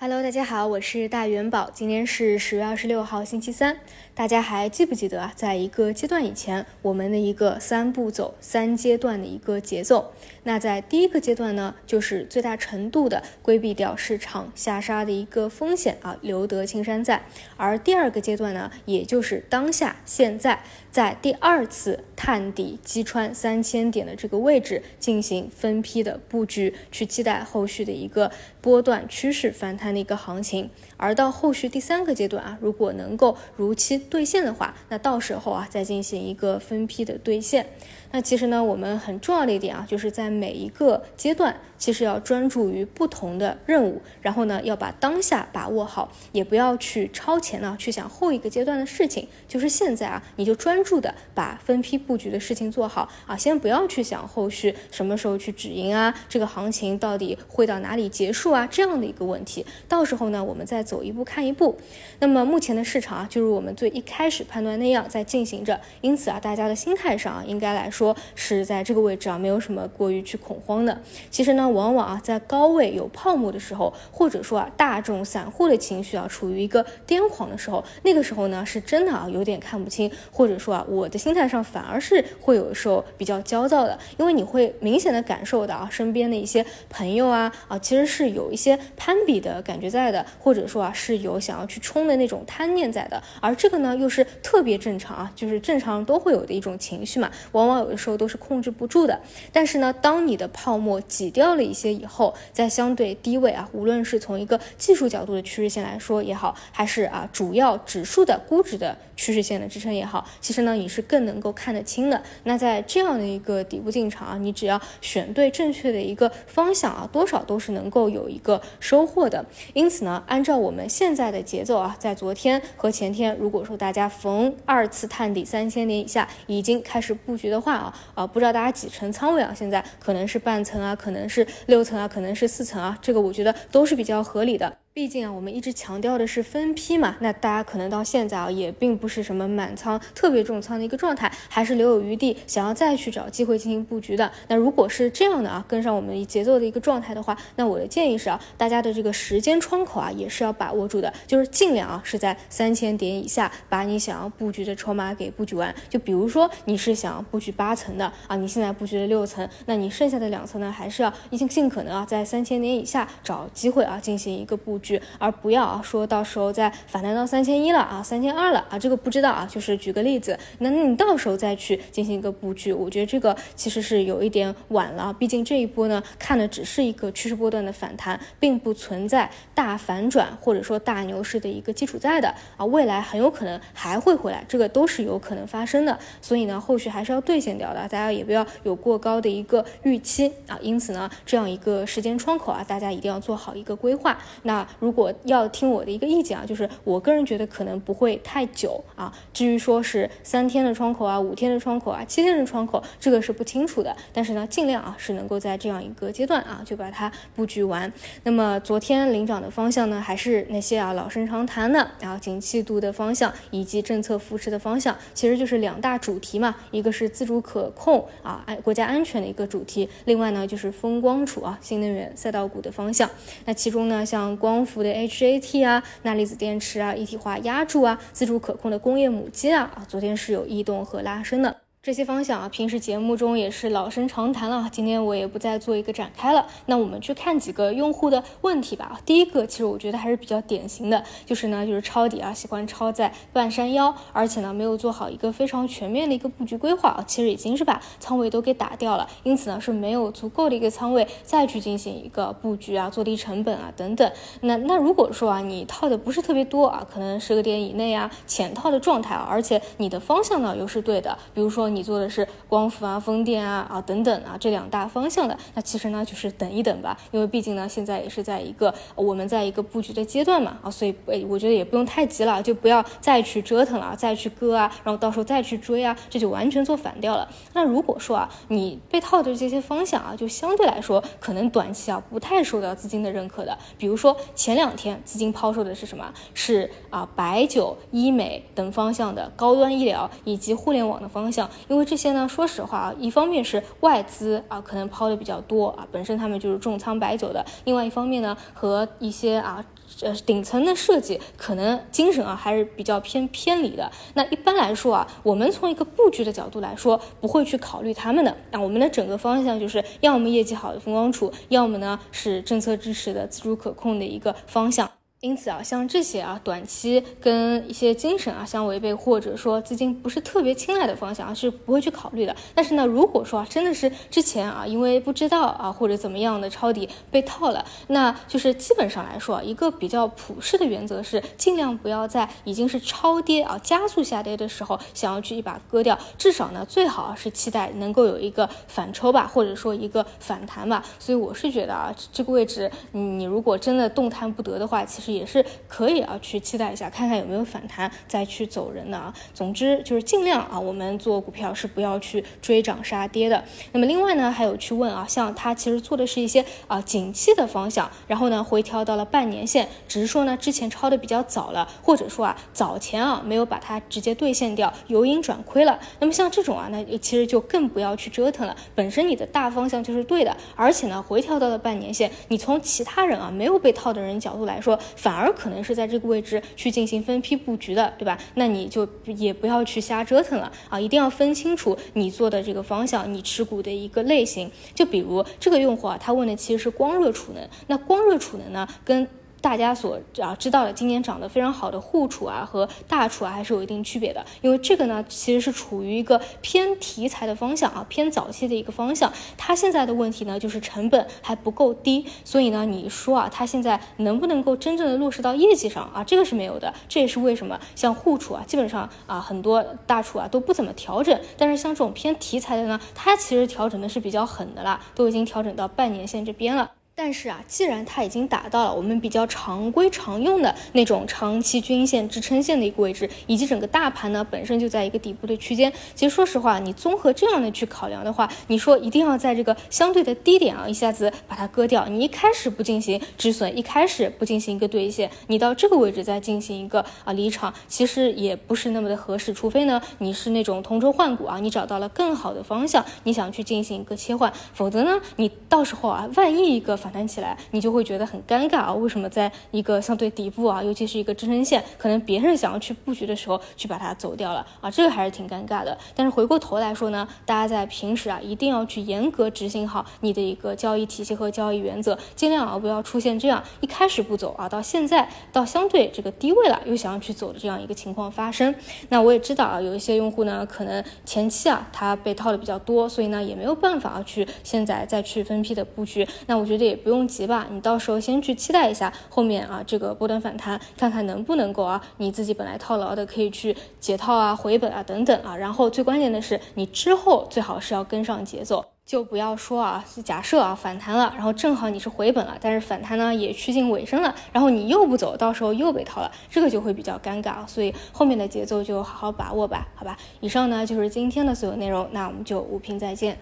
Hello，大家好，我是大元宝。今天是十月二十六号，星期三。大家还记不记得啊？在一个阶段以前，我们的一个三步走、三阶段的一个节奏。那在第一个阶段呢，就是最大程度的规避掉市场下杀的一个风险啊，留得青山在。而第二个阶段呢，也就是当下现在，在第二次探底击穿三千点的这个位置进行分批的布局，去期待后续的一个波段趋势反弹。的一个行情，而到后续第三个阶段啊，如果能够如期兑现的话，那到时候啊再进行一个分批的兑现。那其实呢，我们很重要的一点啊，就是在每一个阶段，其实要专注于不同的任务，然后呢，要把当下把握好，也不要去超前呢，去想后一个阶段的事情。就是现在啊，你就专注的把分批布局的事情做好啊，先不要去想后续什么时候去止盈啊，这个行情到底会到哪里结束啊，这样的一个问题。到时候呢，我们再走一步看一步。那么目前的市场啊，就如我们最一开始判断那样在进行着，因此啊，大家的心态上啊，应该来说。是在这个位置啊，没有什么过于去恐慌的。其实呢，往往啊，在高位有泡沫的时候，或者说啊，大众散户的情绪啊，处于一个癫狂的时候，那个时候呢，是真的啊，有点看不清，或者说啊，我的心态上反而是会有时候比较焦躁的，因为你会明显的感受到啊，身边的一些朋友啊啊，其实是有一些攀比的感觉在的，或者说啊，是有想要去冲的那种贪念在的，而这个呢，又是特别正常啊，就是正常都会有的一种情绪嘛，往往。有的时候都是控制不住的，但是呢，当你的泡沫挤掉了一些以后，在相对低位啊，无论是从一个技术角度的趋势线来说也好，还是啊主要指数的估值的趋势线的支撑也好，其实呢，你是更能够看得清的。那在这样的一个底部进场啊，你只要选对正确的一个方向啊，多少都是能够有一个收获的。因此呢，按照我我们现在的节奏啊，在昨天和前天，如果说大家逢二次探底三千点以下已经开始布局的话，啊啊，不知道大家几层仓位啊？现在可能是半层啊，可能是六层啊，可能是四层啊，这个我觉得都是比较合理的。毕竟啊，我们一直强调的是分批嘛，那大家可能到现在啊，也并不是什么满仓、特别重仓的一个状态，还是留有余地，想要再去找机会进行布局的。那如果是这样的啊，跟上我们节奏的一个状态的话，那我的建议是啊，大家的这个时间窗口啊，也是要把握住的，就是尽量啊是在三千点以下，把你想要布局的筹码给布局完。就比如说你是想布局八层的啊，你现在布局了六层，那你剩下的两层呢，还是要尽尽可能啊，在三千点以下找机会啊，进行一个布局。而不要啊，说到时候再反弹到三千一了啊，三千二了啊，这个不知道啊，就是举个例子，那你到时候再去进行一个布局，我觉得这个其实是有一点晚了，毕竟这一波呢，看的只是一个趋势波段的反弹，并不存在大反转或者说大牛市的一个基础在的啊，未来很有可能还会回来，这个都是有可能发生的，所以呢，后续还是要兑现掉的，大家也不要有过高的一个预期啊，因此呢，这样一个时间窗口啊，大家一定要做好一个规划。那如果要听我的一个意见啊，就是我个人觉得可能不会太久啊。至于说是三天的窗口啊、五天的窗口啊、七天的窗口，这个是不清楚的。但是呢，尽量啊是能够在这样一个阶段啊就把它布局完。那么昨天领涨的方向呢，还是那些啊老生常谈的，然后景气度的方向以及政策扶持的方向，其实就是两大主题嘛。一个是自主可控啊，安国家安全的一个主题，另外呢就是风光储啊，新能源赛道股的方向。那其中呢，像光光伏的 HJT 啊，钠离子电池啊，一体化压铸啊，自主可控的工业母机啊，啊，昨天是有异动和拉升的。这些方向啊，平时节目中也是老生常谈了，今天我也不再做一个展开了。那我们去看几个用户的问题吧。第一个，其实我觉得还是比较典型的，就是呢，就是抄底啊，喜欢抄在半山腰，而且呢，没有做好一个非常全面的一个布局规划啊，其实已经是把仓位都给打掉了，因此呢，是没有足够的一个仓位再去进行一个布局啊，做低成本啊等等。那那如果说啊，你套的不是特别多啊，可能十个点以内啊，浅套的状态啊，而且你的方向呢又是对的，比如说你。做的是光伏啊、风电啊、啊等等啊这两大方向的，那其实呢就是等一等吧，因为毕竟呢现在也是在一个我们在一个布局的阶段嘛啊，所以诶我觉得也不用太急了，就不要再去折腾了，再去割啊，然后到时候再去追啊，这就完全做反掉了。那如果说啊你被套的这些方向啊，就相对来说可能短期啊不太受到资金的认可的，比如说前两天资金抛售的是什么？是啊白酒、医美等方向的高端医疗以及互联网的方向。因为这些呢，说实话啊，一方面是外资啊，可能抛的比较多啊，本身他们就是重仓白酒的；另外一方面呢，和一些啊。呃，顶层的设计可能精神啊还是比较偏偏离的。那一般来说啊，我们从一个布局的角度来说，不会去考虑他们的。那我们的整个方向就是要么业绩好的风光储，要么呢是政策支持的自主可控的一个方向。因此啊，像这些啊，短期跟一些精神啊相违背，或者说资金不是特别青睐的方向啊，是不会去考虑的。但是呢，如果说啊，真的是之前啊，因为不知道啊，或者怎么样的抄底被套了，那就是基本上来说，一个比较普世的原则是，尽量不要在已经是超跌啊、加速下跌的时候，想要去一把割掉。至少呢，最好是期待能够有一个反抽吧，或者说一个反弹吧。所以我是觉得啊，这个位置，你如果真的动弹不得的话，其实。也是可以啊，去期待一下，看看有没有反弹，再去走人的啊。总之就是尽量啊，我们做股票是不要去追涨杀跌的。那么另外呢，还有去问啊，像他其实做的是一些啊景气的方向，然后呢回调到了半年线，只是说呢之前抄的比较早了，或者说啊早前啊没有把它直接兑现掉，由盈转亏了。那么像这种啊，那其实就更不要去折腾了。本身你的大方向就是对的，而且呢回调到了半年线，你从其他人啊没有被套的人角度来说。反而可能是在这个位置去进行分批布局的，对吧？那你就也不要去瞎折腾了啊！一定要分清楚你做的这个方向，你持股的一个类型。就比如这个用户啊，他问的其实是光热储能，那光热储能呢，跟大家所啊知道的今年涨得非常好的沪储啊和大储啊还是有一定区别的，因为这个呢其实是处于一个偏题材的方向啊，偏早期的一个方向。它现在的问题呢就是成本还不够低，所以呢你说啊它现在能不能够真正的落实到业绩上啊，这个是没有的。这也是为什么像沪储啊基本上啊很多大储啊都不怎么调整，但是像这种偏题材的呢，它其实调整的是比较狠的啦，都已经调整到半年线这边了。但是啊，既然它已经达到了我们比较常规常用的那种长期均线支撑线的一个位置，以及整个大盘呢本身就在一个底部的区间，其实说实话，你综合这样的去考量的话，你说一定要在这个相对的低点啊一下子把它割掉，你一开始不进行止损，一开始不进行一个兑现，你到这个位置再进行一个啊离场，其实也不是那么的合适，除非呢你是那种同舟换股啊，你找到了更好的方向，你想去进行一个切换，否则呢你到时候啊万一一个反反弹起来，你就会觉得很尴尬啊！为什么在一个相对底部啊，尤其是一个支撑线，可能别人想要去布局的时候，去把它走掉了啊？这个还是挺尴尬的。但是回过头来说呢，大家在平时啊，一定要去严格执行好你的一个交易体系和交易原则，尽量啊不要出现这样一开始不走啊，到现在到相对这个低位了又想要去走的这样一个情况发生。那我也知道啊，有一些用户呢，可能前期啊他被套的比较多，所以呢也没有办法去现在再去分批的布局。那我觉得也。不用急吧，你到时候先去期待一下后面啊这个波段反弹，看看能不能够啊你自己本来套牢的可以去解套啊回本啊等等啊，然后最关键的是你之后最好是要跟上节奏，就不要说啊假设啊反弹了，然后正好你是回本了，但是反弹呢也趋近尾声了，然后你又不走，到时候又被套了，这个就会比较尴尬，所以后面的节奏就好好把握吧，好吧。以上呢就是今天的所有内容，那我们就午评再见。